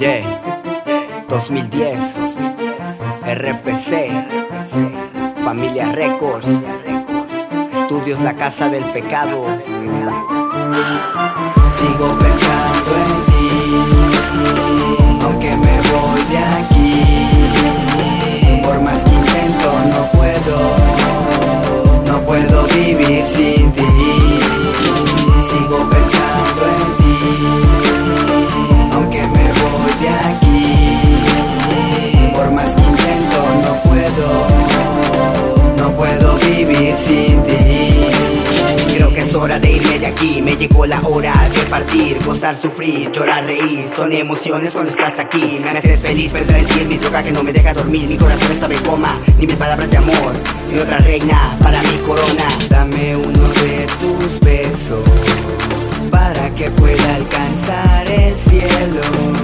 Yeah, 2010, RPC, Familia Records, Estudios La Casa del Pecado. Sigo pensando en ti, no puedo vivir sin ti. Creo que es hora de irme de aquí, me llegó la hora de partir, gozar, sufrir, llorar, reír, son emociones cuando estás aquí, me haces feliz pensar en ti, es mi droga que no me deja dormir, mi corazón está en coma, ni mil palabras de amor, ni otra reina para mi corona, dame uno de tus besos, para que pueda alcanzar el cielo,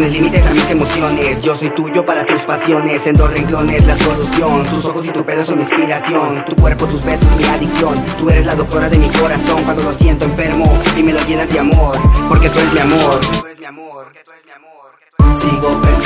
pones límites a mis emociones, yo soy tuyo para tus pasiones, en dos renglones la solución, tus ojos y tu pelo son mi inspiración, tu cuerpo, tus besos, mi adicción, tú eres la doctora de mi corazón. Cuando lo siento enfermo y me lo llenas de amor, porque tú eres mi amor. Sigo pensando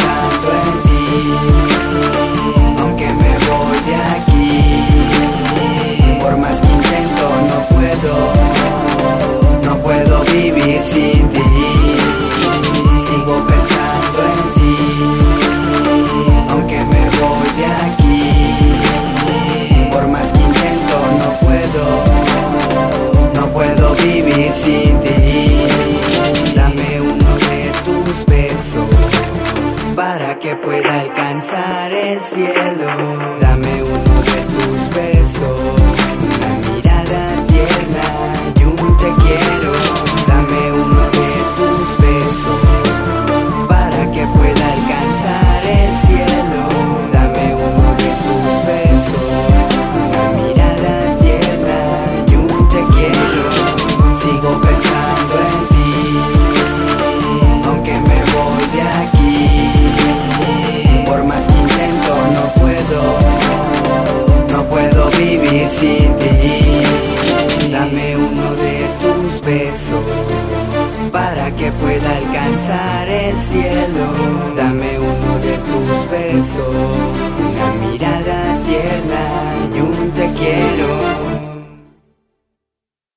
pueda alcanzar el cielo. Dame uno para que pueda alcanzar el cielo. Dame